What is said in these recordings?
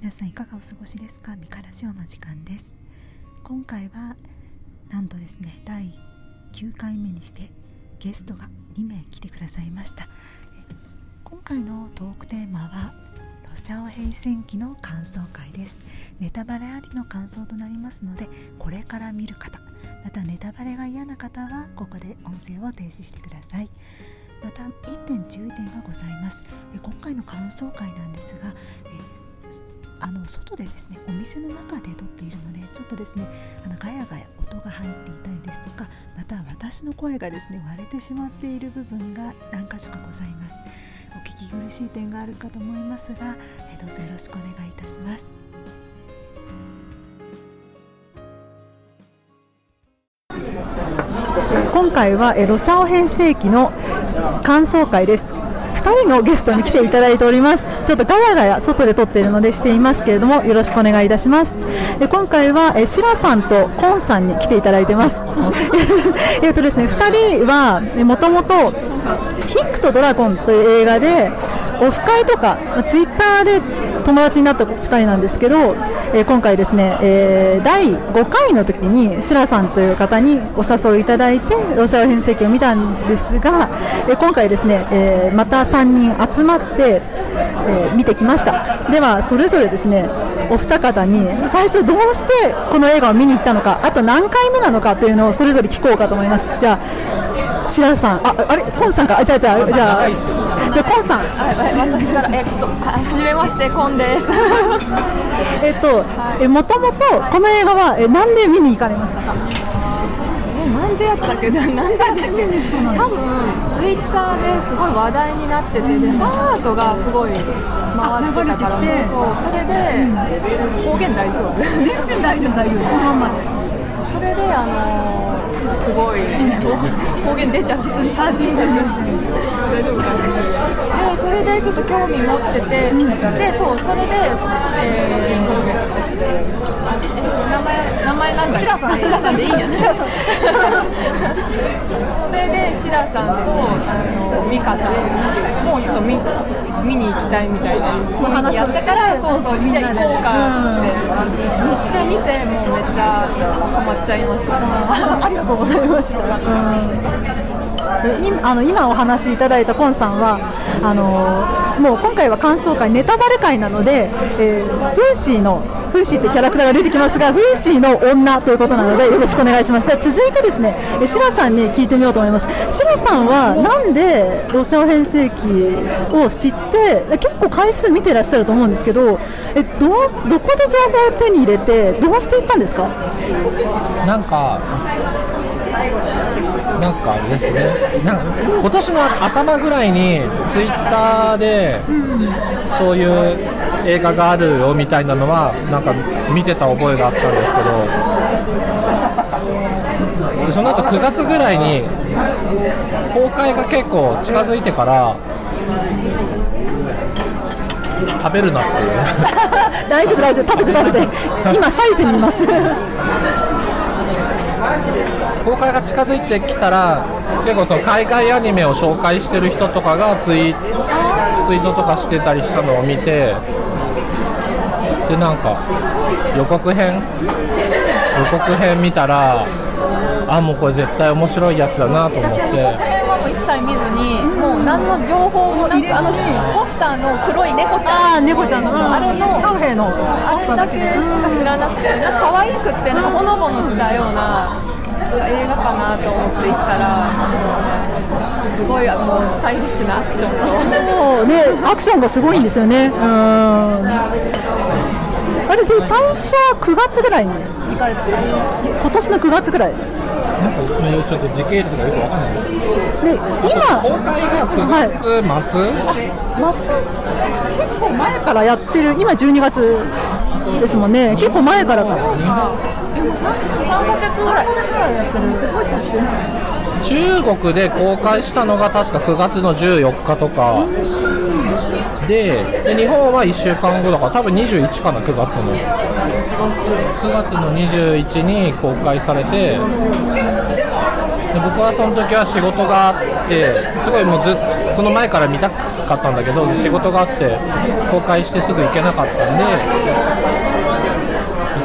皆さんいかがお過ごしですか？ミカラジオの時間です。今回はなんとですね第9回目にしてゲストが2名来てくださいました。今回のトークテーマはロシアオ平戦記の感想会です。ネタバレありの感想となりますのでこれから見る方またネタバレが嫌な方はここで音声を停止してください。また1点注意点がございます。今回の感想会なんですが、あの外でですねお店の中で撮っているのでちょっとですねあのガヤガヤ音が入っていたりですとかまた私の声がですね割れてしまっている部分が何箇所かございます。お聞き苦しい点があるかと思いますがどうぞよろしくお願いいたします。今回はロシアオ編成期の感想会です。人のゲストに来ていただいております。ちょっとガヤガヤ外で撮っているのでしていますけれどもよろしくお願いいたします。で今回はえシラさんとコンさんに来ていただいてます。えっとですね2人はもともとヒックとドラゴンという映画でオフ会とかツイッターで友達になった2人なんですけど、えー、今回ですね、えー、第5回の時にシラさんという方にお誘いいただいてロシア編成記を見たんですが、えー、今回ですね、えまた3人集まって、え見てきました。ではそれぞれですねお二方に最初どうしてこの映画を見に行ったのかあと何回目なのかというのをそれぞれ聞こうかと思います。じゃあ白さん。ああれ？コンさんか？じゃあじゃあじゃあ。じゃあコンさん。私からえっとはじめましてコンです。えっとえもともとこの映画はえなんで見に行かれましたか？えなんでやったっけ？なんで多分ツイッターですごい話題になってて、でアートがすごい回ってたからそうそうそれで、方言大丈夫？全然大丈夫大丈夫。そのままで。それであのー、すごい。方言出ちゃう普通にシャーティング大丈夫かな。でそれでちょっと興味持ってて、でそうそれで、えー、名前名前なんだ。白さん白さんでいいんや白さんそれで白さんとあの美香さん。もうちょっと見見に行きたいみたいなその話をしたらそうそうじゃあ行こうかってしてみてもうめっちゃハマっちゃいました。ありがとうございました、あの今お話しいただいたコンさんはあのもう今回は感想会ネタバレ会なので、えー、フーシーのフーシーってキャラクターが出てきますがフーシーの女ということなのでよろしくお願いします。続いてですねシラさんに聞いてみようと思います。シラさんはなんでロシア編成記を知って結構回数見てらっしゃると思うんですけどえどうどこで情報を手に入れてどうしていったんですか？なんかなんかあれですね。なんか今年の頭ぐらいにツイッターでそういう映画があるよみたいなのはなんか見てた覚えがあったんですけど。でその後9月ぐらいに公開が結構近づいてから食べるなっていう。大丈夫大丈夫。食べて食べて。今サイズにいます公開が近づいてきたら結構その海外アニメを紹介してる人とかがツイツイートとかしてたりしたのを見てでなんか予告編？予告編見たらあもうこれ絶対面白いやつだなと思って。も一切見ずに、もう何の情報もなく、あのポスターの黒い猫ちゃん、あ猫ちゃんの、あれの、シャオヘイのあれだけしか知らなくて、なんか可愛くって、なんかほのぼのしたような映画かなと思って行ったら、すごいあのスタイリッシュなアクションと、ね、アクションがすごいんですよね。うん。あれで最初は9月ぐらいに行かれて今年の9月ぐらい。なんかちょっと時系列がよくわかんない。で今公開が9月末、はい、末？結構前からやってる。今12月ですもんね。結構前からか3ヶ月ぐらいやってる。すごい経ってる中国で公開したのが確か9月の14日とか。でで日本は1週間後だから多分21かな9月の。9月の21に公開されて。で僕はその時は仕事があってすごいもうずその前から見たかったんだけど仕事があって公開してすぐ行けなかったんで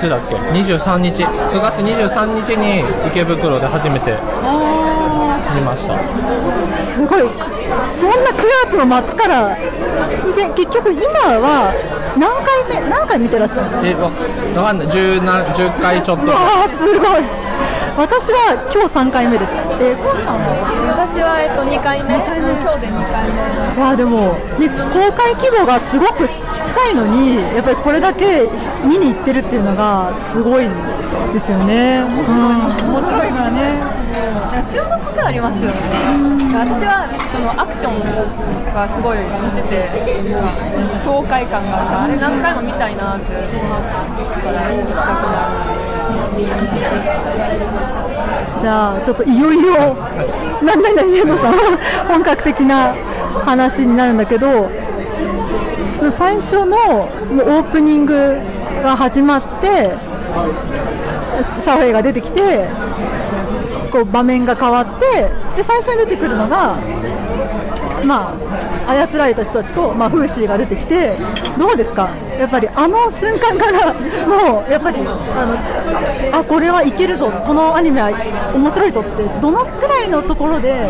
つだっけ？23日。9月23日に池袋で初めて見ました。すごい。そんな9月の末からで結局今は何回目何回見てらっしゃるんですえわわかんない。10, な10回ちょっと。かわあすごい私は今日3回目です。えー、コンさんは？私は、えっと、2回目、うん、今日で2回目。いやでも、ね、公開規模がすごくちっちゃいのにやっぱりこれだけ見に行ってるっていうのがすごいですよね、うん、面白いからね。中毒性ありますよね、私はそのアクションがすごい見てて爽快感があるあれ何回も見たいなって思ったから行きたくなるじゃあちょっといよいよなんだなんださん本格的な話になるんだけど最初のオープニングが始まってシャオヘイが出てきてこう場面が変わってで最初に出てくるのがまあ操られた人たちと、まあ、フーシーが出てきてどうですか？やっぱりあの瞬間から もうやっぱりあのあこれはいけるぞこのアニメは面白いぞってどのくらいのところで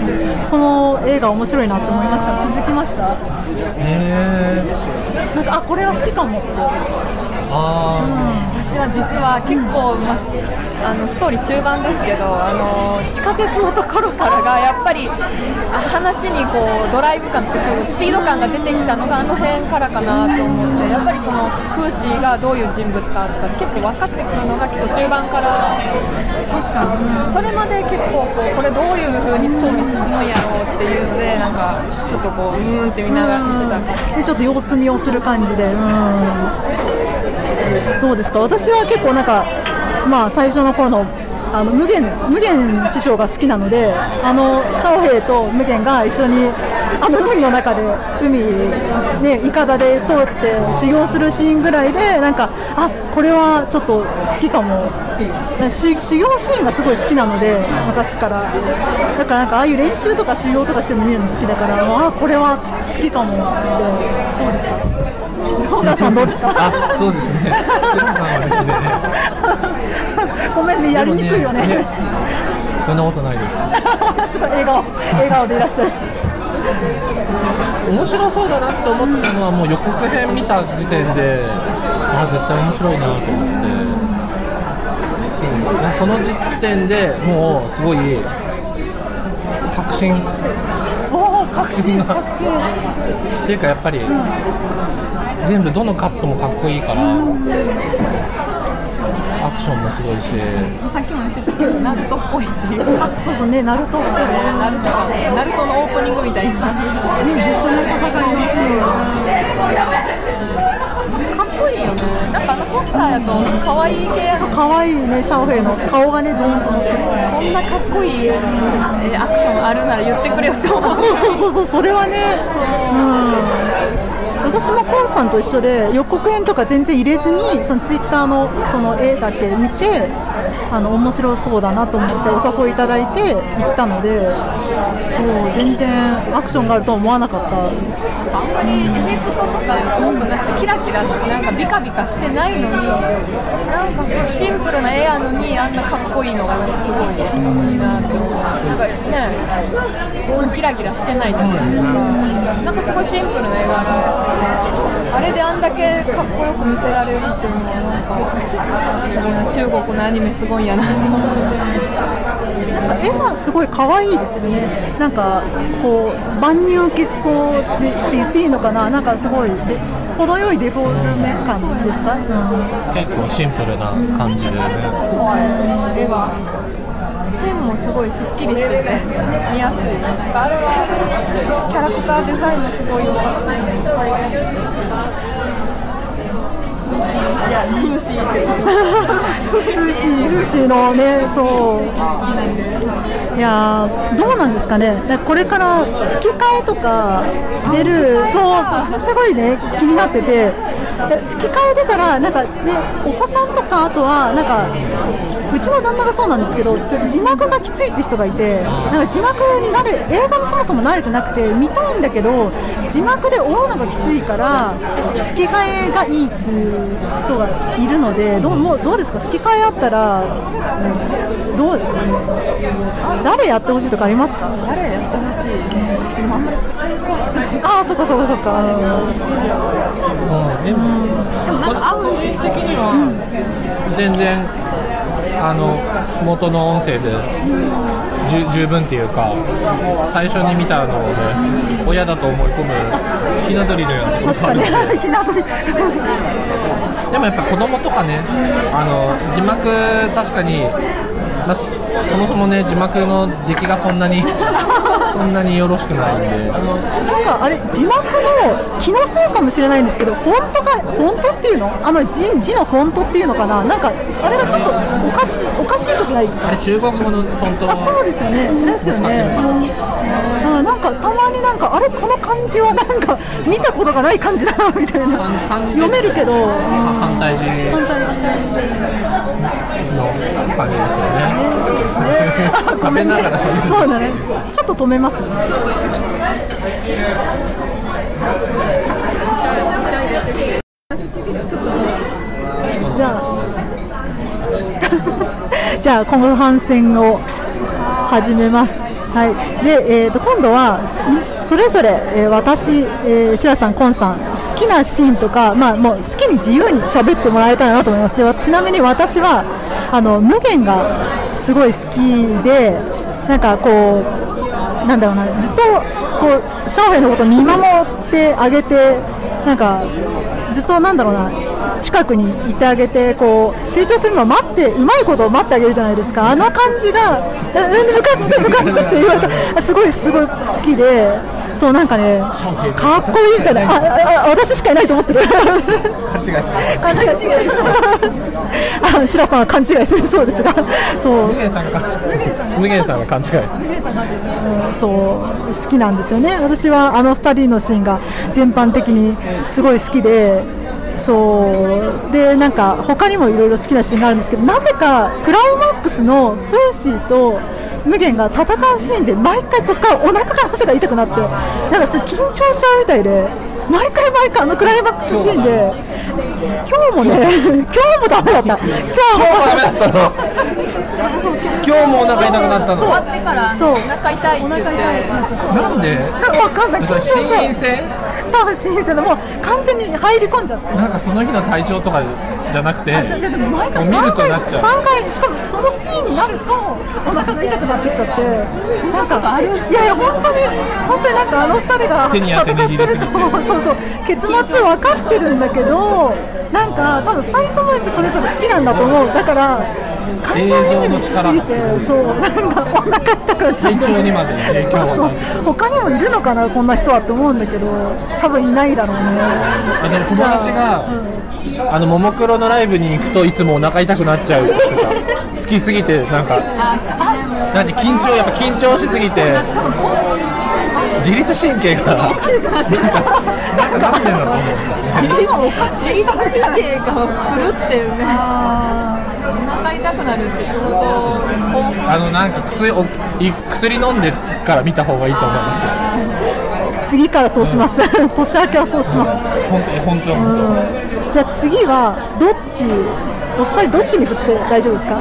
この映画面白いなと思いました？気づきました？へえなんかあこれは好きかもって。あ私は実は結構、ま、あのストーリー中盤ですけどあの地下鉄のところからがやっぱりあ話にこうドライブ感とかスピード感が出てきたのがあの辺からかなと思ってやっぱりそのフーシーがどういう人物かとか結構分かってくるのが結構中盤から確かに、それまで結構こうこれどういう風にストーリー進むんやろうっていうのでなんかちょっとこううーんって見ながら見てた。感じでちょっと様子見をする感じで、うん、どうですか、私は結構なんか、まあ、最初の頃のあの無限無限師匠が好きなので、あの翔平と無限が一緒にあの海の中で海ねいかだで通って修行するシーンぐらいでなんかあこれはちょっと好きかも。し修行シーンがすごい好きなので昔から。だからなんかああいう練習とか修行とかしてるの見るの好きだからあこれは好きかも。ってどうですか？白さんどうですか？あそうですね。白さんはですね。ごめんねやりにくいよね。そんなことないです。すごい笑顔笑顔でいらっしゃる面白そうだなって思ったのはもう予告編見た時点であ絶対面白いなと思って。そその時点でもうすごい確信。確信。が っていうかやっぱり、全部どのカットもかっこいいから、ションもすごいし。さっきも言ってたけどナルトっぽいっていうか。そうそうねナルト。ねナルトナルトのオープニングみたいな。ずっとね戦いのシーンかっこいいよね。なんかあのポスターやと可愛い系。やの可愛いねシャオヘイの。顔がねドーンと。乗ってるこんなかっこいい、えーアクションあるなら言ってくれよって思う。そうそうそうそうそれはね。うん私もコンさんと一緒で予告編とか全然入れずにそのツイッターのその絵だけ見てあの面白そうだなと思ってお誘いいただいて行ったのでそう全然アクションがあるとは思わなかった。あんまりエフェクトとか多くなくてキラキラしてなんかビカビカしてないのになんかそうシンプルな絵やのにあんなかっこいいのがなんかすごいいいなって思うなんかねキラキラしてないじゃないですかなんかすごいシンプルな絵があれであんだけかっこよく見せられるっていうのはなんかすごいな中国のアニメすごいやなって思って絵がすごい可愛いですよね。なんかこう万人受けそうでって言っていいのかな？なんかすごいで程よいデフォルメ感ですか、結構シンプルな感じでね絵が線もすごいすっきりしてて見やすい。なんかあれはキャラクターデザインもすごい良かったしフーシーってフーシーフーシーのねそう。いやーどうなんですかね。かこれから吹き替えとか出るそうそうすごいね気になってて。吹き替え出たらなんかねお子さんとかあとはなんかうちの旦那がそうなんですけど字幕がきついって人がいてなんか字幕になれ映画にそもそも慣れてなくて見たいんだけど字幕で追うのがきついから吹き替えがいいっていう人がいるのでどうもうどうですか？吹き替えあったら、うんどうですか？ね誰やってほしいとかありますか？誰やってほしい？でもあんまり別に詳しくない。ああそっかそっかそっか、うん、でも、でもなんか合う個人的には全然あの元の音声で十分っていうか最初に見たのをね親だと思い込むひな鳥のようなところがあるので。でもやっぱ子供とかねあの字幕確かに、まあ、そそもそもね字幕の出来がそんなにそんなによろしくないんで。なんかあれ字幕の気のせいかもしれないんですけどフォントがフォントっていうの？あの字字のフォントっていうのかな？なんかあれがちょっとおかしいおかしい時ないですか？あれ中国語のフォントあそうですよね。ですよね。あなんかたまになんかあれこの漢字はなんか 見たことがない漢字だなみたいな。読めるけど、うん反対字。反対字の感じですよねそうですねあ食べながら喋るそうだねちょっと止めますね。じゃあ じゃあ後半戦を始めます。はい、で、えー、と今度はそれぞれ、え私、えー、白さん、コンさん好きなシーンとか、まあ、もう好きに自由に喋ってもらえたらなと思います。でちなみに私はあの無限がすごい好きでなんかこうなんだろうなずっとこう上海のことを見守ってあげてなんかずっとなんだろうな近くにいてあげてこう成長するのを待ってうまいことを待ってあげるじゃないですか。あの感じがえうんムカつくムカつくって言われた。すごいすごい好きで。そうなんかねかっこいいみたいな。あああ私しかいないと思ってる。勘違いして勘違いしてる。あ白さんは勘違いするそうですが。そう。無限さんが勘違い無限さんが勘違い。そう好きなんですよね、私はあの2人のシーンが全般的にすごい好きで、そう。でなんか他にもいろいろ好きなシーンがあるんですけど、なぜかクライマックスのフーシーと無限が戦うシーンで毎回そこからお腹から汗が痛くなって、なんかす緊張しちゃうみたいで、毎回毎回あのクライマックスシーンで、今日もね、今日もダメだった、今日もダメだったの。今日もお腹痛くなった終のわってからそうお腹痛いって言って。なんで？わかんない、緊それ張し心因性多分新鮮でもう完全に入り込んじゃって。なんかその日の体調とかじゃなくて毎回もう見る3回となっちゃう。三回しかもそのシーンになるとお腹が痛くなってきちゃってなんかいやいや本当に本当になんかあの二人が戦ってるとそうそう結末分かってるんだけどなんか多分二人ともやっぱそれぞれ好きなんだと思う。だから感情移入しすぎてそうなんかお腹痛くなっちゃって。そうそう。他にもいるのかなこんな人はって思うんだけど多分いないだろうね。あでも友達があのももクロのライブに行くといつもお腹痛くなっちゃうって言ってた好きすぎてなんか何緊張やっぱ緊張しすぎて自律神経がなんかなんかなってんだと思う自律神経が狂ってるね。お腹痛くなるって相当あのなんか薬おい薬飲んでから見た方がいいと思いますよ次からそうします。年明けはそうします。本当に本当本じゃあ次はどっちお二人どっちに振って大丈夫ですか？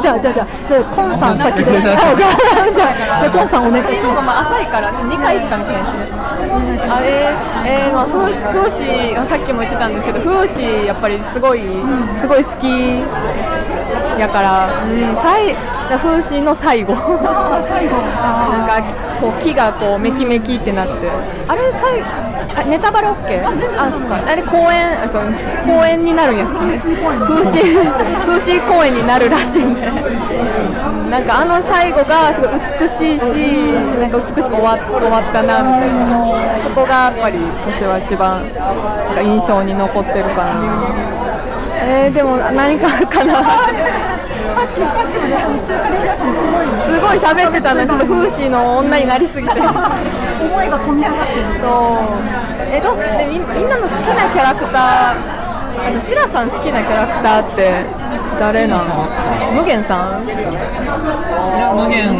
じゃあじゃあじゃあじゃあコンさん先で。あじゃあ じゃあじゃあコンさんお願いしまあ浅いから2回しか見てないしねあれえー、まあフーフーシーさっきも言ってたんですけどフーシーやっぱりすごいすごい好きやから、うん、最フーシーの最後。最後。なんかこう木がこうメキメキってなって。あれ最あネタバレ OK? あそっか。あれ公園あそう公園になるんやつ。風刺風刺公園になるらしいんで。なんかあの最後がすごい美しいしなんか美しく終わ終わったなみたいな。そこがやっぱり私は一番なんか印象に残ってるかな。えー、でも何かあるかなさっきさっきまであの中華料理屋さんすごいすごい喋ってたのにちょっと風刺の女になりすぎて。思いが込み上がってる。そう。えどでみみんなの好きなキャラクターあとシラさん好きなキャラクターって誰なの？無限さん。無限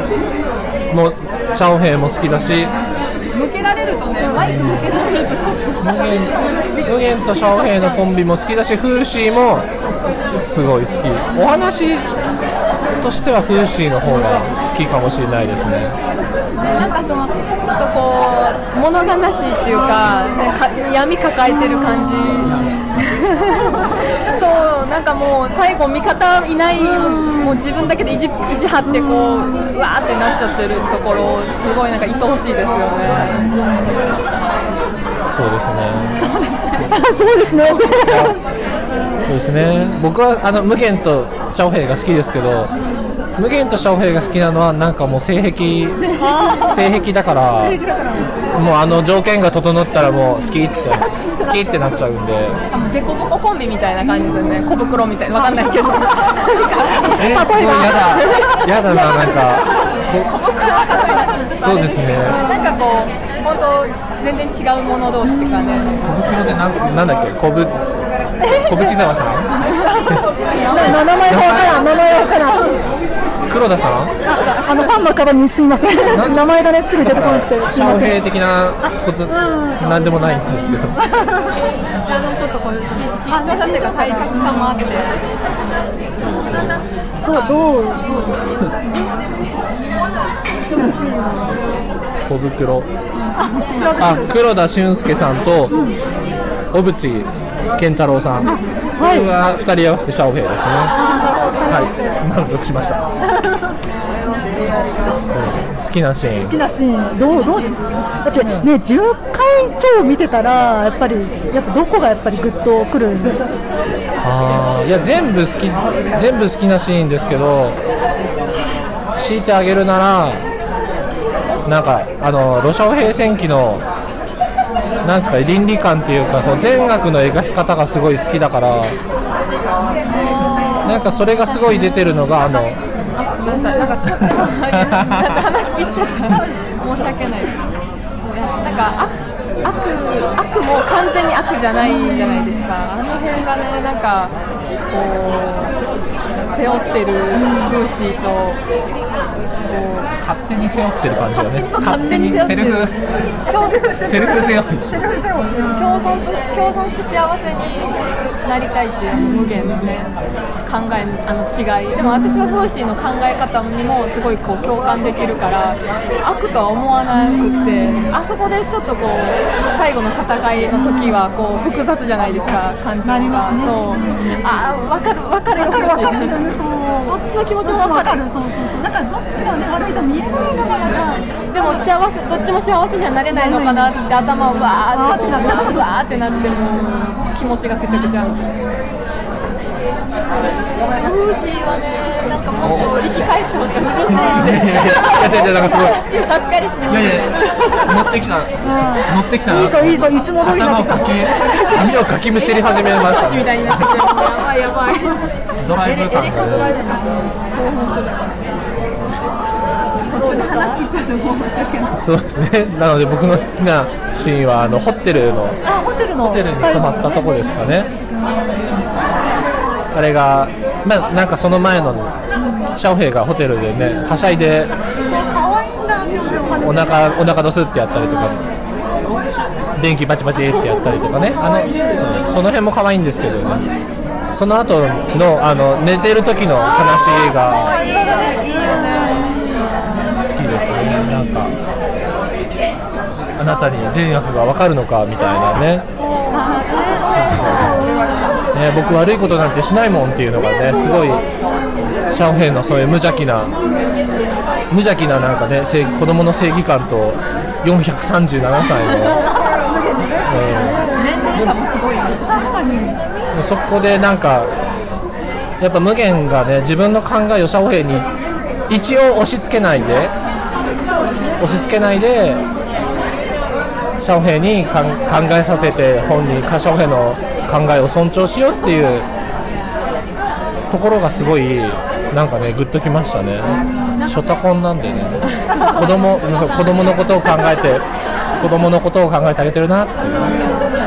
もシャオヘイも好きだしとねマイク向けられるとちょっと無限とシャオヘイのコンビも好きだしフーシーもすごい好き。お話としてはフーシーの方が好きかもしれないですね。でなんかそのちょっとこう物悲しいっていうか,、ね、か闇抱えてる感じなんかもう最後味方いないもう自分だけで意地意地張ってこううわーってなっちゃってるところすごいなんか愛おしいですよね。そうですね。あそうですね。そうですね。僕はあの無限とシャオヘイが好きですけど無限とシャオヘイが好きなのはなんかもう性癖性癖だからもうあの条件が整ったらもう好きって好きってなっちゃうんで。なんかもうデコボココンビみたいな感じですね。小袋みたいなわかんないけど。えすごいやだ。やだななんか。小袋はそうですね。なんかこう本当全然違うもの同士っていうかね小袋でなんなんだっけ？小ぶ小淵沢さん？な名前わからん名前わからん黒田さん？あのファンの方にすみません。名前がねすぐ出てこなくてすシャオみませんヘイ的なことなんでもないんですけど。あのちょっとこうっていうか体格差もあって。どうどうどう小袋。あ黒田俊介さんと小渕健太郎さん。はい。は2人合わせてシャオヘイですねはい。満足しました。そう。好きなシーン。好きなシーン。どうどうですだってね10回超見てたらやっぱりやっぱどこがやっぱりグッとくるんで。あー。いや全部好き全部好きなシーンですけど強いてあげるならなんかあのロシャオ兵戦記のなんですか倫理観っていうかその善悪の描き方がすごい好きだからなんかそれがすごい出てるのがあのあごめんなさいなんかとって話切っちゃった。申し訳ない。そうなんかあ悪悪も完全に悪じゃないじゃないですか。あの辺がねなんかこう背負ってる風刺とこう勝手に背負ってる感じがね。勝手にそう勝手に背負ってる。共セルフ背負い共存と共存して幸せになりたいっていうあの無限のね考えのあの違い。でも私はフーシーの考え方にもすごいこう共感できるから悪とは思わなくってあそこでちょっとこう最後の戦いの時はこう複雑じゃないですか感情が、そう。あー分かる分かるよフーシー。どっちの気持ちも分かる。そうそうそう。だからどっちがね悪いと見えないのかな。でも幸せどっちも幸せにはなれないのかなって頭をわーってこうわーってなっても。う気持ちがぐちゃぐちゃフーシーはねなんかもっと生き返ってほしい。うるせえって。いや 違う違うなんかすごい話ばっかりしない。いやいや乗ってきた乗ってきたいいぞいいぞいつも通り頭をかき髪をかきむしり始めました みたいになってき。やばいやばい。ドライブ感興奮するから。途中で話切っちゃっても申し訳ない。そうですね。なので僕の好きなシーンはあのホテルのあホテルの。ホテルに泊まったとこですかね。あれがまあなんかその前のシャオヘイがホテルでねはしゃいでお腹お腹ドスってやったりとか電気バチバチってやったりとかね。あのその辺も可愛いんですけどね。その後のあの寝てる時の話がですねなんかあなたに善悪が分かるのかみたいなねね。ね僕悪いことなんてしないもんっていうのがねすごいシャオヘイのそういう無邪気な無邪気ななんかね正子供の正義感と437歳の、年齢差もすごいね。確かにうんそこでなんかやっぱ無限がね自分の考えをシャオヘイに一応押し付けないで押し付けないでシャオヘイに考えさせて本人かシャオヘイの考えを尊重しようっていうところがすごいなんかねグッときましたね。ショタコンなんでね。子供子供のことを考えて子供のことを考えてあげてるなっていう。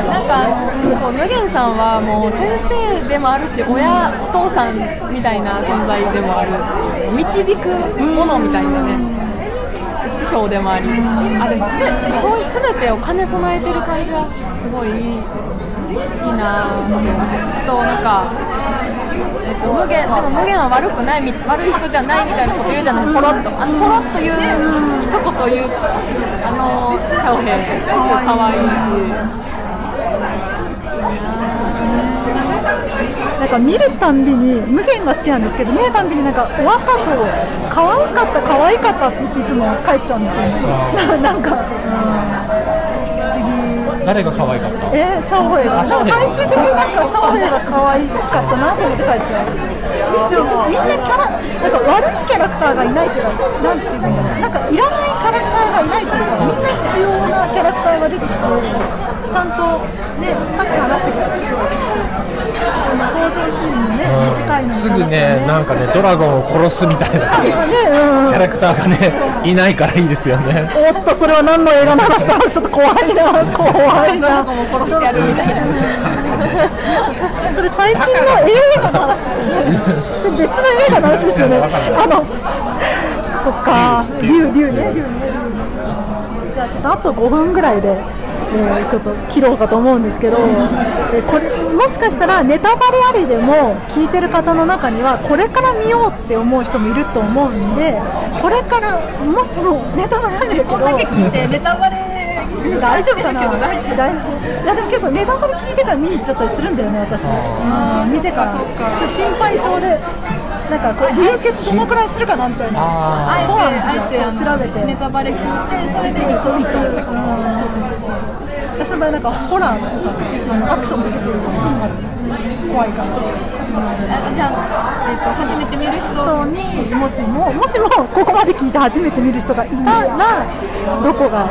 なんかあのそう無限さんはもう先生でもあるし親お父さんみたいな存在でもある導くものみたいなね。師匠でもありあでもすべそういう全てを兼ね備えてる感じはすごいいいいいなって。あとなんかえっと、無限でも無限は悪くない悪い人じゃないみたいなこと言うじゃない。ポロッとあのポロッと言う一言言うあのシャオヘイすごい可愛いし。なんか見るたんびに無限が好きなんですけど見るたんびになんかお若く可愛かった可愛かったって言っていつも帰っちゃうんですよね。ななんか、うん、不思議誰が可愛かった？えー、シャオヘイ。が最終的になんかシャオヘイが可愛かったなと思って帰っちゃう。でもみんなキャラなんか悪いキャラクターがいないっていうかなんていうんだろうなんかいらないキャラクターがいないっていうかみんな必要なキャラクターが出てきてちゃんとねさっき話してたこの登場シーンもね短いのにすぐねなんかねドラゴンを殺すみたいな。ねうんキャラクターがねいないからいいですよね。おっとそれは何の映画の話だろう。ちょっと怖いな。怖いな。ドラゴンも殺してやるみたいな。それ最近の映画の話ですよね。別の映画の話ですよね。あのそっか。竜竜ね。竜ね。じゃあちょっとあと5分ぐらいで、えーちょっと切ろうかと思うんですけど、えーこれもしかしたらネタバレありでも聞いてる方の中にはこれから見ようって思う人もいると思うんでこれからもしもネタバレありだけどこんだけ聞いてネタバレ大丈夫かな？いやでも結構ネタバレ聞いてから見に行っちゃったりするんだよね私。うん見てから。ちょっと心配性でなんかこう流血どのくらいするかなみたいなああえてあえて調べて。のネタバレ聞いてそれで行そうく人ってそう。そうそうそう私の場合なんかホラーとかさあのアクションの時そういうのがある怖いから。あじゃあ、えっと初めて見る人人にもしももしもここまで聞いて初めて見る人がいたらどこが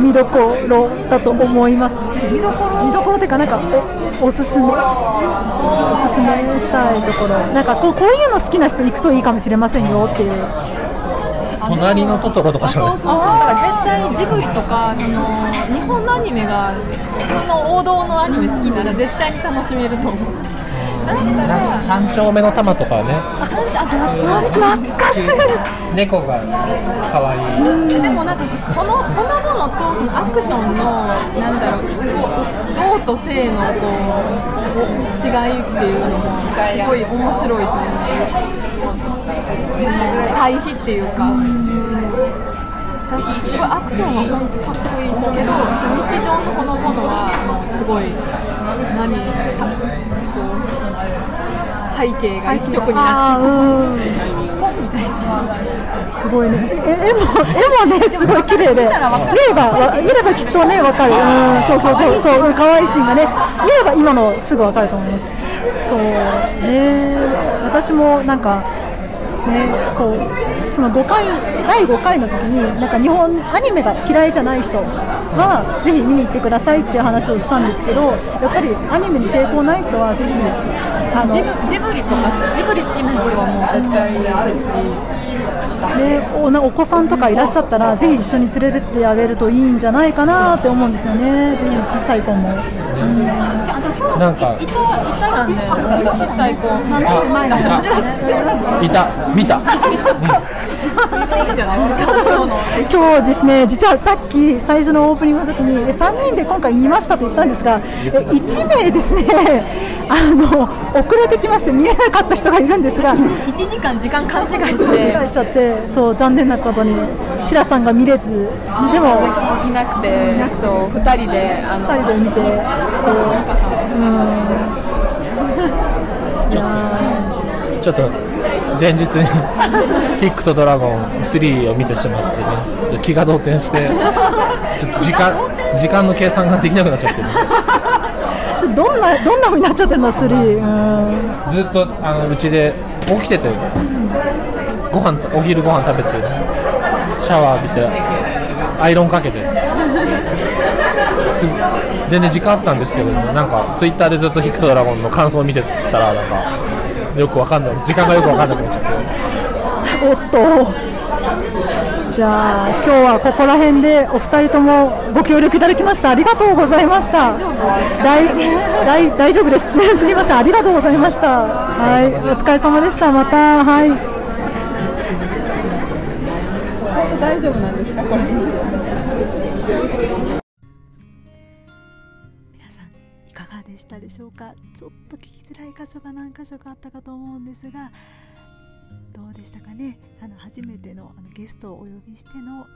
見どころだと思います？見どころ見どころっていうかなんかおおすすめおすすめしたいところ。なんかこうこういうの好きな人行くといいかもしれませんよっていう。隣のトトロとかあじゃない？そうそうそう。だから絶対ジブリとかその日本のアニメが普通の王道のアニメ好きなら絶対に楽しめると思う三丁目の玉とかね。あ懐懐かしい。猫が可愛い。でもなんかこのこのものとそのアクションのなんだろうこう動と性のこう違いっていうのもすごい面白いと思う対比っていうか私すごいアクションは本当かっこいいですけどその日常のほのぼのはすごい何たこう背景が一色になってみたいな。すごいね。え絵も絵もねすごい綺麗で。見ればわ見ればきっとねわかる。うん。そうそうそう。そううん可愛いシーンがね見れば今のすぐわかると思います。そうね。私もなんかねこうその5回第5回の時になんか日本アニメが嫌いじゃない人はぜひ見に行ってくださいっていう話をしたんですけどやっぱりアニメに抵抗ない人はぜひあのジブジブリとかジブリ好きな人はもう絶対あるね、おなお子さんとかいらっしゃったらぜひ一緒に連れてってあげるといいんじゃないかなって思うんですよね、ぜひ小さい子も。じゃあでも今日なんか。いたいたなんで小さい子。何年前いた。見た。いいん。じゃない今日の今日ですね、実はさっき最初のオープニングの時にえ3人で今回見ましたと言ったんですが、え1名ですね、あの遅れてきまして見れなかった人がいるんですが。1時間時間勘違いし勘違いてしちゃってそう残念なことに白さんが見れず。でもいなくてそう2人であの2人で見てそう。ちょっと前日にヒックとドラゴン3を見てしまってね。気が動転してちょっと時間時間の計算ができなくなっちゃってねちょどんなどんな風になっちゃってるのスリー。うん。ずっとあのうちで起きててご飯お昼ご飯食べてシャワー浴びてアイロンかけてす全然時間あったんですけどなんかツイッターでずっとヒックとドラゴンの感想を見てたらなんかよくわかんない時間がよくわかんなくなっちゃって。おっとじゃあ今日はここら辺でお二人ともご協力いただきました。ありがとうございました。大大大丈夫です。すみません。ありがとうございました。はい。お疲れ様でした。また。はい。本当大丈夫なんですかこれ。皆さんいかがでしたでしょうか？ちょっと聞きづらい箇所が何箇所かあったかと思うんですがどうでしたかね？あの初めてのあのゲストをお呼びしての、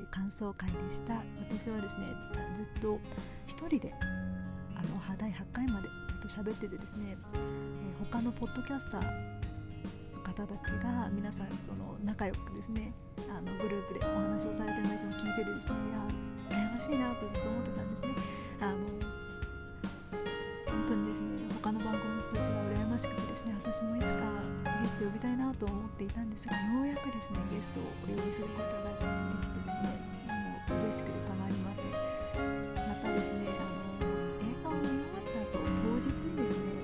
えー、感想会でした。私はですねずっと一人であの第8回までずっと喋っててですね、えー、他のポッドキャスター方たちが皆さんその仲良くですねあのグループでお話をされてるのを聞いててですねいや羨ましいなとずっと思ってたんですね。あのしくてですね私もいつかゲスト呼びたいなと思っていたんですがようやくですねゲストをお呼びすることができてですねもう嬉しくてたまりません。またですねあの映画を見終わった後当日にですね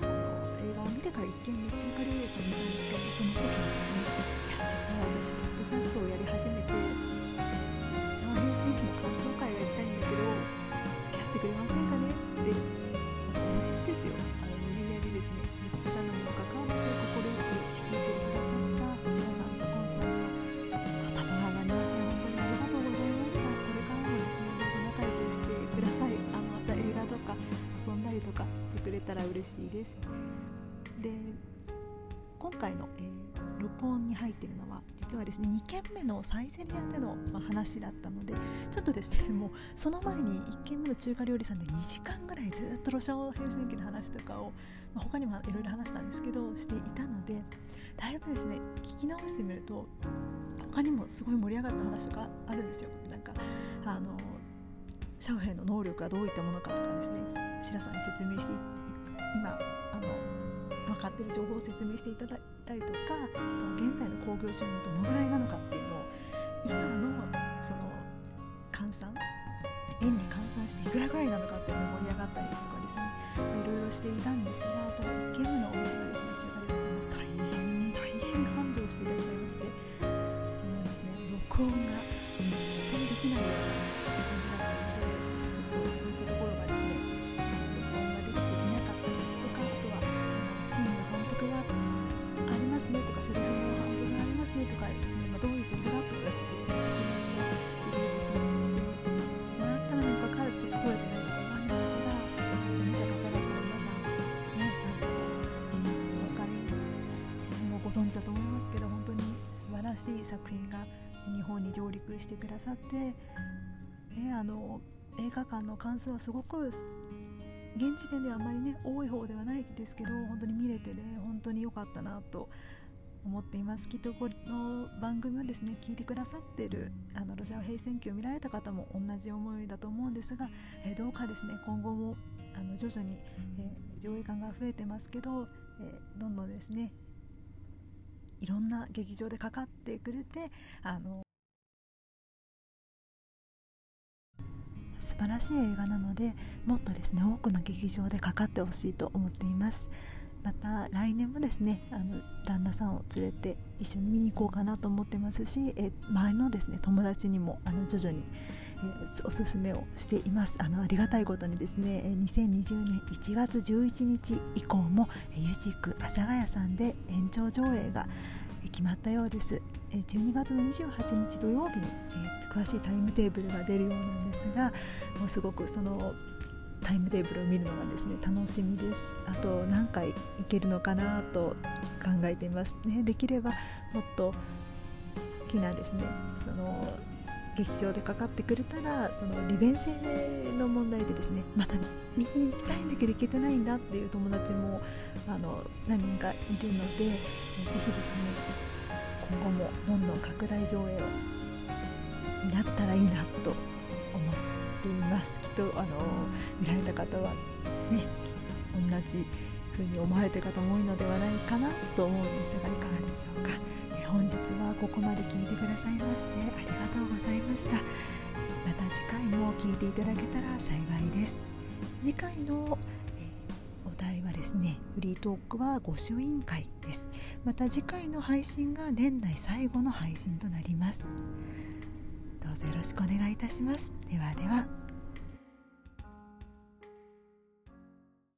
あの映画を見てから一見夢中華料理屋さん見たんですけどその時にですねいや実は私ポッドキャストをやり始めて昭和平成期の感想会をやりたいんだけど付き合ってくれませんかねって当日ですよ。ら嬉しいです。で今回の、えー録音に入ってるのは実はですね2件目のサイゼリアでの、まあ、話だったのでちょっとですねもうその前に1軒目の中華料理さんで2時間ぐらいずっとロシア語変遷期の話とかを、まあ、他にもいろいろ話したんですけどしていたのでだいぶですね聞き直してみると他にもすごい盛り上がった話とかあるんですよ。なんかあのシャオヘイの能力がどういったものかとかですね白さんに説明して今あの分かっている情報を説明していただいたりとかあと現在の興行収入どのぐらいなのかっていうのを今のその換算円に換算していくらぐらいなのかっていうのを盛り上がったりとかですね。いろいろしていたんですがただ1軒目のお店はですね中華料理さんが大変大変繁盛していらっしゃいましてもうですね録音が絶対できないような感じだったのでちょっとそういったところがますねとかセリフの反復がありますねとかですね、まあ、どういうセリフだとかっていう説明をいろいろですね。してもらったのにもかかわらずちょっと取れてないところもありますが見た方だと皆さんねあのお分かりもご存知だと思いますけど本当に素晴らしい作品が日本に上陸してくださって、ね、あの映画館の関数はすごく現時点ではあまりね多い方ではないですけど本当に見れてね本当に良かったなと思っています。きっとこの番組をですね聞いてくださっているあのロシア平戦記を見られた方も同じ思いだと思うんですが、えー、どうかですね今後もあの徐々に、え、上映感が増えてますけど、えー、どんどんですねいろんな劇場でかかってくれてあの素晴らしい映画なのでもっとですね多くの劇場でかかってほしいと思っています。また来年もですねあの旦那さんを連れて一緒に見に行こうかなと思ってますしえ周りのですね友達にもあの徐々にえおすすめをしています。あのありがたいことにですね2020年1月11日以降もユジク阿佐ヶ谷さんで延長上映が決まったようです。12月の28日土曜日に、えー、詳しいタイムテーブルが出るようなんですがもうすごくそのタイムテーブルを見るのがですね楽しみです。あと何回行けるのかなと考えていますね。できればもっと大きなですねその劇場でかかってくれたらその利便性の問題でですねまた見に行きたいんだけど行けてないんだっていう友達もあの何人かいるのでぜひですね今後もどんどん拡大上映をになったらいいなとていますきっとあの見られた方はね同じふうに思われてる方も多いのではないかなと思うんですがいかがでしょうか、本日はここまで聞いてくださいましてありがとうございました。また次回も聞いていただけたら幸いです。次回の、お題はですねフリートークは御朱印会です。また次回の配信が年内最後の配信となります。よろしくお願いいたします。ではでは。